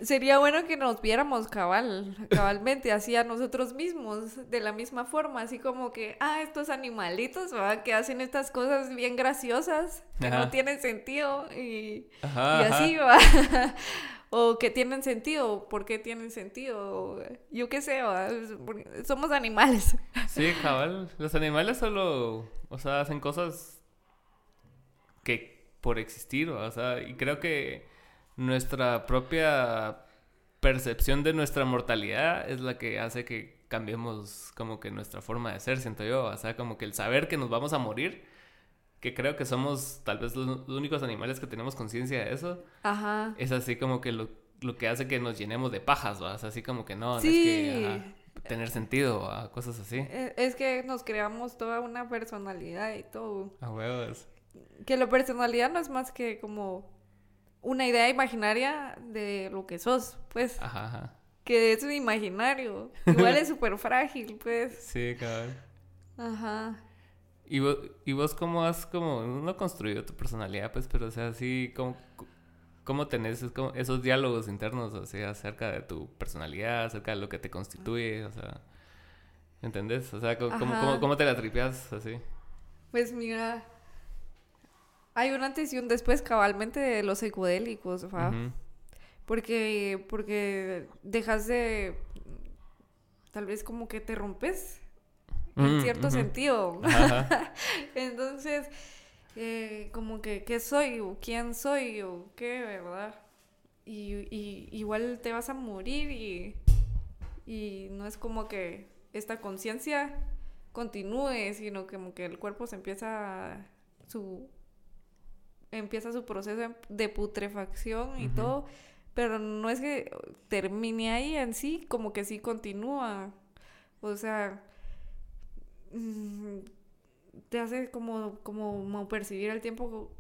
Sería bueno que nos viéramos cabal, cabalmente, así a nosotros mismos, de la misma forma, así como que, ah, estos animalitos, ¿verdad? Que hacen estas cosas bien graciosas, que no tienen sentido, y, y así, va. O que tienen sentido, por qué tienen sentido, yo qué sé, somos animales. Sí, cabal, los animales solo, o sea, hacen cosas que por existir, o sea, y creo que nuestra propia percepción de nuestra mortalidad es la que hace que, cambiemos como que nuestra forma de ser, siento yo. O sea, como que el saber que nos vamos a morir, que creo que somos tal vez los, únicos animales que tenemos conciencia de eso. Ajá. Es así como que lo, lo, que hace que nos llenemos de pajas, ¿va? Es así como que no, sí. es que tener sentido, a cosas así. E, es que nos creamos toda una personalidad y todo. A huevos. Que la personalidad no es más que como una idea imaginaria de lo que sos, pues. Ajá, ajá. Que es un imaginario. Igual es súper frágil, pues. Sí, cabrón. Ajá. ¿Y vos, ¿Y vos cómo has como, no construido tu personalidad, pues, pero o sea, así, como ¿Cómo tenés esos diálogos internos o sea, acerca de tu personalidad, acerca de lo que te constituye? O sea, ¿entendés? O sea, ¿cómo, te la tripeas así? Pues mira, hay un antes y un después cabalmente de los psicodélicos, ¿va? Porque, porque dejas de, tal vez como que te rompes en mm, cierto sentido. Entonces eh, como que qué soy o quién soy o qué, ¿verdad? Y, igual te vas a morir y, y no es como que esta conciencia continúe, sino como que el cuerpo se empieza su empieza su proceso de putrefacción y todo, pero no es que termine ahí en sí, como que sí continúa. O sea, te hace como, como, percibir el tiempo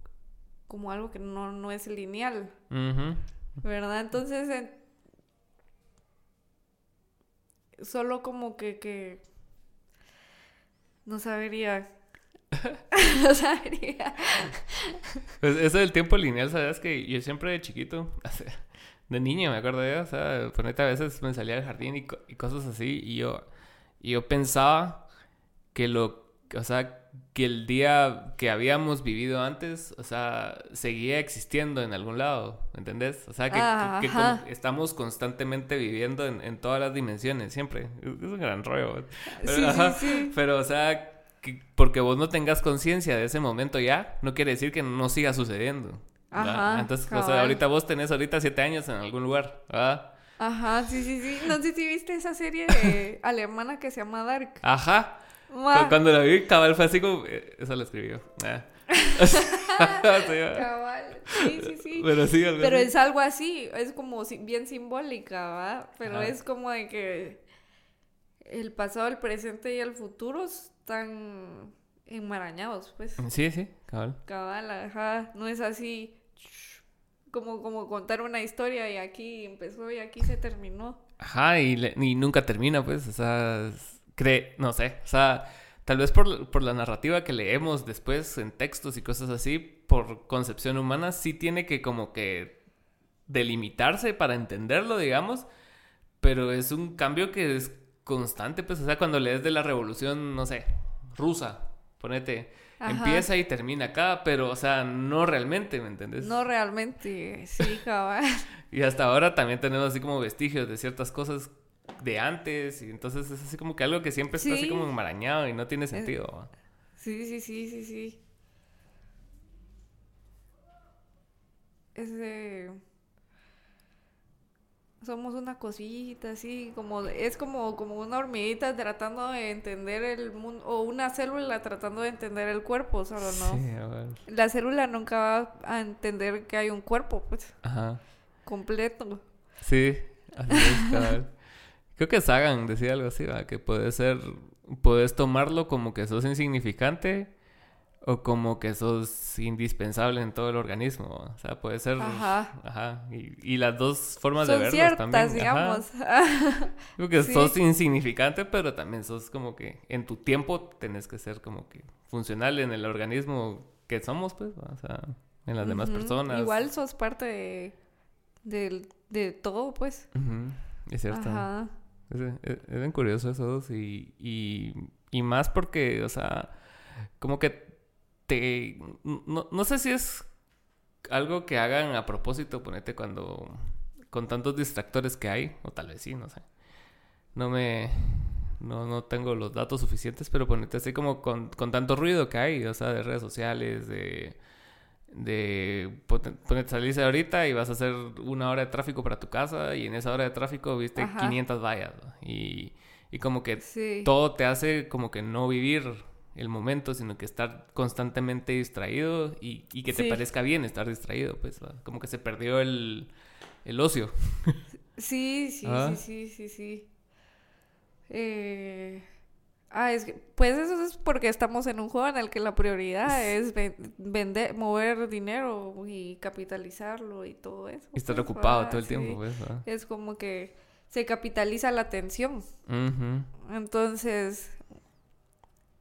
como algo que no, es lineal. ¿Verdad? Entonces, solo como que, que no sabría. no sabría. Pues eso del tiempo lineal, ¿sabes? Que yo siempre de chiquito, de niño me acuerdo de, o sea, a veces me salía al jardín y, y, cosas así, y yo, y yo pensaba que lo, o sea, que el día que habíamos vivido antes, o sea, seguía existiendo en algún lado, ¿entendés? O sea, que, estamos constantemente viviendo en, todas las dimensiones, siempre. Es un gran rollo. Pero, sí, sí, pero o sea, porque vos no tengas conciencia de ese momento ya, no quiere decir que no siga sucediendo. Ajá. Entonces, o sea, ahorita vos tenés ahorita siete años en algún lugar, ¿verdad? Ajá, sí, sí, sí. No sé si viste esa serie alemana que se llama Dark. Ajá. Cuando la vi, cabal fue así como. Eh, eso lo escribió. Cabal. Sí, sí, sí. Pero sí, Pero es algo así. Es como bien simbólica, ¿va? Pero es como de que el pasado, el presente y el futuro están enmarañados, pues. Sí, sí, cabal. Cabal, ajá. No es así como, como contar una historia y aquí empezó y aquí se terminó. Ajá, y, y nunca termina, pues. O sea cree, no sé, o sea, tal vez por, la narrativa que leemos después en textos y cosas así, por concepción humana, sí tiene que como que delimitarse para entenderlo, digamos, pero es un cambio que es constante, pues, o sea, cuando lees de la revolución, no sé, rusa, ponete, empieza y termina acá, pero, o sea, no realmente, ¿me entiendes? No realmente, sí, cabal. y hasta ahora también tenemos así como vestigios de ciertas cosas de antes. Y entonces es así como que algo que siempre está así como enmarañado y no tiene sentido. Sí, sí, sí, sí, sí. Ese... Somos una cosita así, como es como, como una hormiguita tratando de entender el mundo, o una célula tratando de entender el cuerpo, solo no. Sí, La célula nunca va a entender que hay un cuerpo, pues. Ajá. Completo. Sí, así es, Creo que Sagan decía algo así, ¿va? que puede ser, puedes tomarlo como que sos insignificante o como que sos indispensable en todo el organismo. O sea, puede ser. Ajá. Ajá. Y, las dos formas de verlo ciertas, también. digamos. Creo que sos insignificante, pero también sos como que en tu tiempo tenés que ser como que funcional en el organismo que somos, pues. O sea, en las demás personas. Igual sos parte de, de, todo, pues. Es cierto. Ajá. Es, bien curioso eso y, y, más porque, o sea, como que te... No, no sé si es algo que hagan a propósito, ponete cuando... Con tantos distractores que hay, o tal vez sí, no sé. No me... No, no tengo los datos suficientes, pero ponete así como con, con tanto ruido que hay, o sea, de redes sociales, de de ponerte salirse ahorita y vas a hacer una hora de tráfico para tu casa y en esa hora de tráfico viste 500 vallas y, Y como que todo te hace como que no vivir el momento, sino que estar constantemente distraído y, que te parezca bien estar distraído, pues, como que se perdió el, el ocio. Sí, sí, sí, sí, sí, sí. Eh... Ah, es que, pues eso es porque estamos en un juego en el que la prioridad es vender, mover dinero y capitalizarlo y todo eso. Y estar pues, ocupado todo el tiempo, pues. Es como que se capitaliza la atención. Entonces,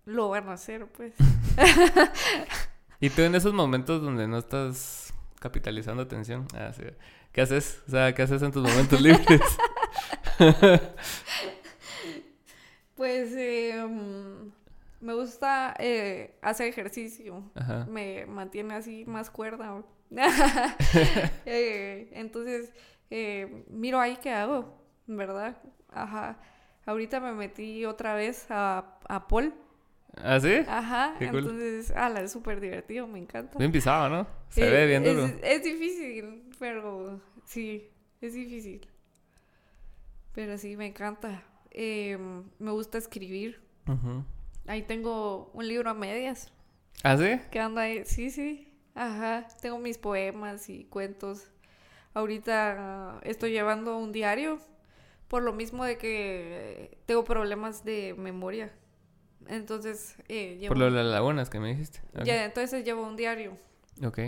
lo van a hacer, pues. ¿Y tú en esos momentos donde no estás capitalizando atención? Ah, sí. ¿Qué haces? O sea, ¿qué haces en tus momentos libres? pues em, me gusta eh, hacer ejercicio. Me mantiene así más cuerda. Eh, entonces, eh, miro ahí qué hago, ¿verdad? Ajá. Ahorita me metí otra vez a, a Paul. ¿Ah, sí? Ajá, entonces, ah, es súper divertido, me encanta. Bien pisado, ¿no? Se ve bien duro. Es, difícil, pero sí, es difícil. Pero sí, me encanta. Em, me gusta escribir. Ahí tengo un libro a medias. ¿Ah, sí? Que anda ahí, sí, sí. Ajá, tengo mis poemas y cuentos. Ahorita estoy llevando un diario por lo mismo de que tengo problemas de memoria. Entonces, eh, llevo... Por lo de las lagunas que me dijiste. Ya, entonces llevo un diario. Ok.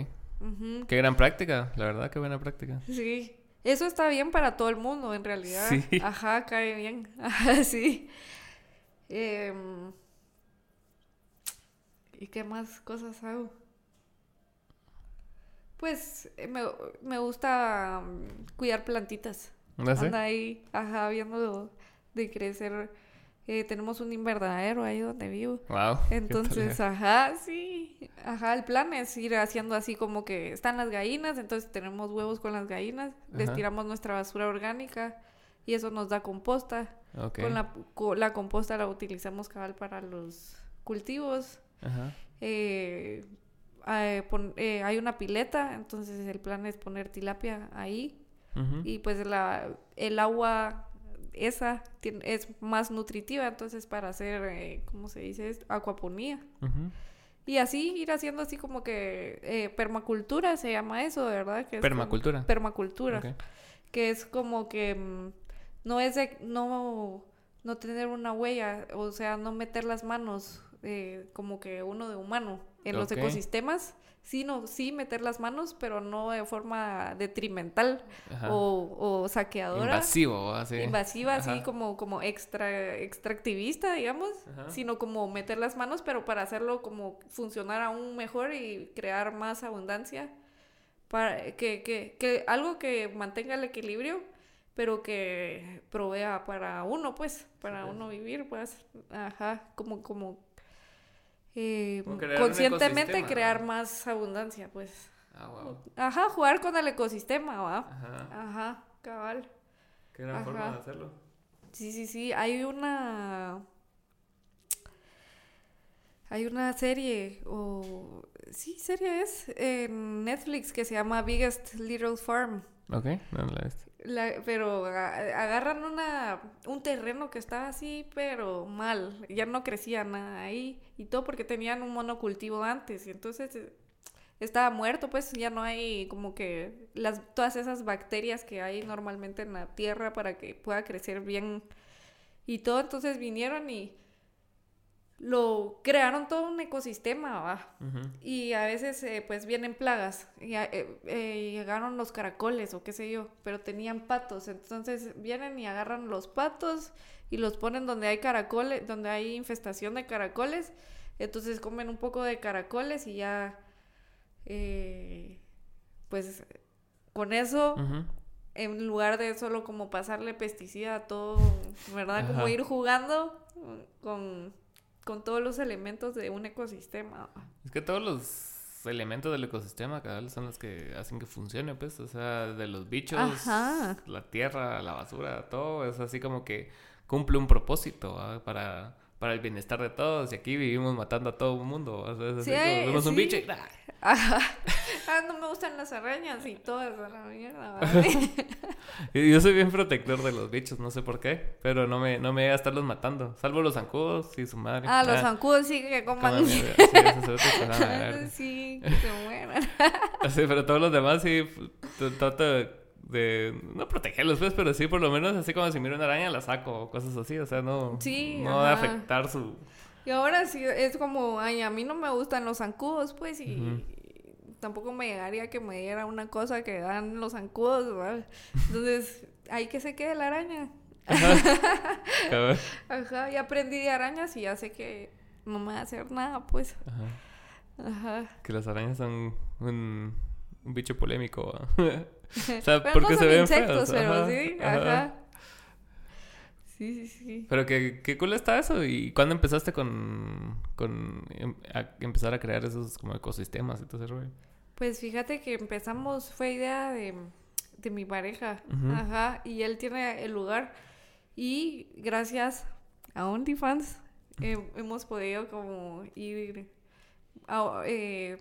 Qué gran práctica, la verdad, qué buena práctica. Sí. Eso está bien para todo el mundo, en realidad. Sí. Ajá, cae bien. Ajá, sí. Em, ¿Y qué más cosas hago? Pues eh, me, me gusta mm, cuidar plantitas. ¿Ah, Anda ahí, ajá, viendo de crecer eh, tenemos un invernadero ahí donde vivo. Wow. Entonces, ajá, sí. Ajá, el plan es ir haciendo así como que están las gallinas, entonces tenemos huevos con las gallinas, les tiramos nuestra basura orgánica y eso nos da composta. Con la, la composta la utilizamos cabal para los cultivos. Ajá. Eh, eh, hay una pileta, entonces el plan es poner tilapia ahí. Y pues la, el agua esa es más nutritiva, entonces para hacer, eh, ¿cómo se dice? Acuaponía. Y así ir haciendo así como que eh, permacultura se llama eso, ¿verdad? Que permacultura. permacultura. Que es como que mm, no es de no, no tener una huella, o sea, no meter las manos eh, como que uno de humano en los ecosistemas, sino sí meter las manos, pero no de forma detrimental o, saqueadora. Invasivo, así. Invasiva, así como, como extra, extractivista, digamos, sino como meter las manos, pero para hacerlo como funcionar aún mejor y crear más abundancia. Para que, que, que algo que mantenga el equilibrio, pero que provea para uno, pues, para uno vivir, pues, ajá, como, como eh, conscientemente crear más abundancia, pues. Ah, wow. Ajá, jugar con el ecosistema, ¿va? Ajá. Ajá, cabal. Qué gran forma de hacerlo. Sí, sí, sí. Hay una. Hay una serie, o. Sí, serie es. En Netflix que se llama Biggest Little Farm. Ok, no la pero agarran una, un terreno que estaba así, pero mal. Ya no crecía nada ahí. Y todo porque tenían un monocultivo antes. Y entonces eh, estaba muerto, pues ya no hay como que las, todas esas bacterias que hay normalmente en la tierra para que pueda crecer bien. Y todo, entonces vinieron y lo crearon todo un ecosistema, ¿va? Y a veces eh, pues vienen plagas y eh, eh, llegaron los caracoles o qué sé yo, pero tenían patos, entonces vienen y agarran los patos y los ponen donde hay caracoles, donde hay infestación de caracoles, entonces comen un poco de caracoles y ya pues con eso en lugar de solo como pasarle pesticida a todo, ¿verdad? Como ir jugando con con todos los elementos de un ecosistema. Es que todos los elementos del ecosistema, cada son los que hacen que funcione, pues, o sea, de los bichos, la tierra, la basura, todo es así como que cumple un propósito para para el bienestar de todos y aquí vivimos matando a todo el mundo. O sea, es así, vemos un bicho y... ah, no me gustan las arañas y todas a la mierda. Yo soy bien protector de los bichos, no sé por qué, pero no me, no me a estarlos matando, salvo los zancudos y su madre. Ah, los ah. zancudos sí que coman. Sí, sí, que se mueran. sí, pero todos los demás sí trato de no protegerlos pues pero sí por lo menos así como si miro una araña la saco o cosas así o sea no sí, no va a afectar su y ahora sí es como, ay, a mí no me gustan los zancudos, pues, y, tampoco me llegaría que me diera una cosa que dan los zancudos, ¿verdad? Entonces, ahí que se quede la araña. Ajá. Ajá, y aprendí de arañas y ya sé que no me va a hacer nada, pues. Ajá. Ajá. Que las arañas son un, un bicho polémico. o sea, porque se ven insectos, pero sí. Ajá. Sí, sí, sí. Pero qué, qué cool está eso. ¿Y cuándo empezaste con, con em, a empezar a crear esos como ecosistemas y todo ese rollo? Pues fíjate que empezamos, fue idea de, de mi pareja. Ajá. Y él tiene el lugar. Y gracias a OnlyFans hemos podido como ir eh,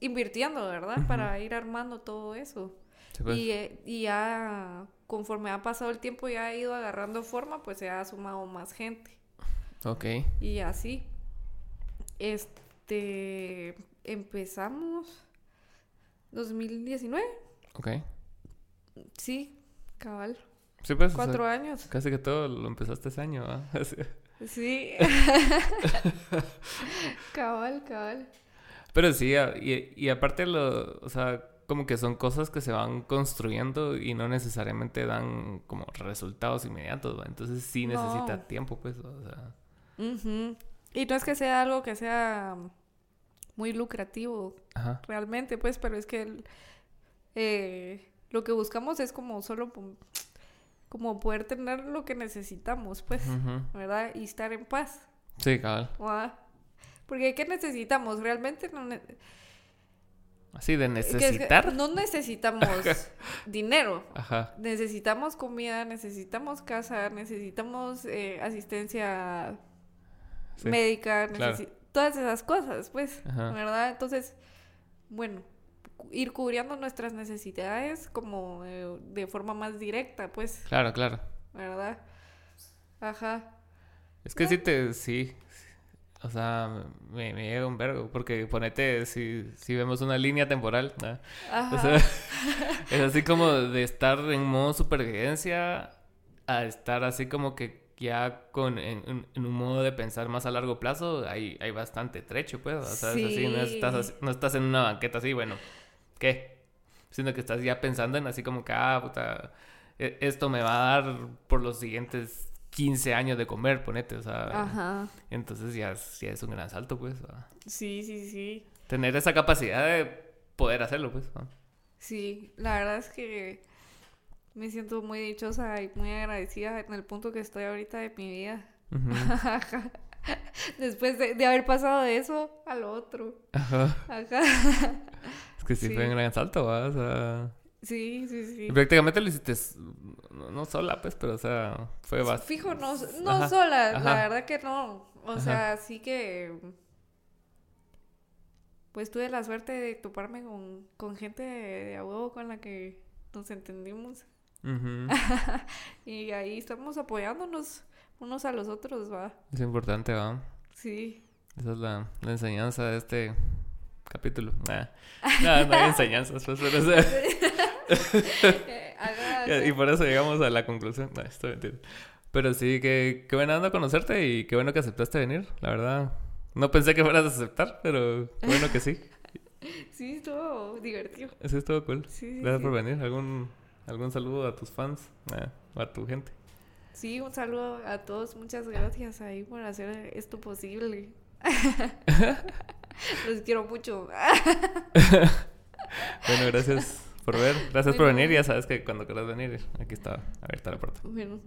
invirtiendo, ¿verdad? Para ir armando todo eso. Pues. y, eh, y ya conforme ha pasado el tiempo y ha ido agarrando forma, pues se ha sumado más gente. Ok. Y así. Este. Empezamos. 2019. Ok. Sí, cabal. Sí, pues. Cuatro años. Casi que todo lo empezaste ese año, ¿ah? sí. cabal, cabal. Pero sí, y, y aparte lo, o sea, como que son cosas que se van construyendo y no necesariamente dan como resultados inmediatos, entonces sí necesita tiempo, pues, o sea. Y no es que sea algo que sea muy lucrativo realmente, pues, pero es que eh, lo que buscamos es como solo como poder tener lo que necesitamos, pues, ¿verdad? Y estar en paz. Sí, cabal. Porque ¿qué necesitamos? Realmente no... Así de necesitar. no necesitamos dinero. Ajá. Necesitamos comida, necesitamos casa, necesitamos eh, asistencia médica, todas esas cosas, pues, ¿verdad? Entonces, bueno, ir cubriendo nuestras necesidades como eh, de forma más directa, pues. Claro, claro. ¿Verdad? Ajá. Es que sí te, sí, o sea, me, me, llega un vergo, porque ponete, si, si vemos una línea temporal, o sea, es así como de estar en modo supervivencia a estar así como que ya con en, un modo de pensar más a largo plazo, hay, hay bastante trecho, pues, o sea, es así, no estás, no estás en una banqueta así, bueno, ¿qué? Sino que estás ya pensando en así como que, ah, puta, e, esto me va a dar por los siguientes 15 años de comer, ponete, o sea. Ajá. Entonces ya, es un gran salto, pues. Sí, sí, sí. Tener esa capacidad de poder hacerlo, pues. Sí, la verdad es que me siento muy dichosa y muy agradecida en el punto que estoy ahorita de mi vida. Después de, haber pasado de eso a lo otro. Ajá. Ajá. Es que sí, fue un gran salto, ¿va? O sea... Sí, sí, sí. prácticamente lo hiciste no, sola, pues, pero o sea, fue bastante. Fijo, no, no sola, la verdad que no. O sea, sí que. Pues tuve la suerte de toparme con, con gente de, de a huevo con la que nos entendimos. y ahí estamos apoyándonos unos a los otros, va. Es importante, va. Sí. Esa es la, la enseñanza de este capítulo. Nah. no, no hay enseñanzas, pues, pero, y por eso llegamos a la conclusión. No, estoy mentindo. Pero sí, que, qué buena onda conocerte y qué bueno que aceptaste venir, la verdad. No pensé que fueras a aceptar, pero bueno que sí. Sí, estuvo divertido. Sí, estuvo cool. Gracias por venir. ¿Algún, ¿Algún saludo a tus fans o a tu gente? Sí, un saludo a todos. Muchas gracias ahí por hacer esto posible. Los quiero mucho. bueno, gracias por ver. Gracias por venir. Ya sabes que cuando quieras venir, aquí está abierta la puerta. Bueno,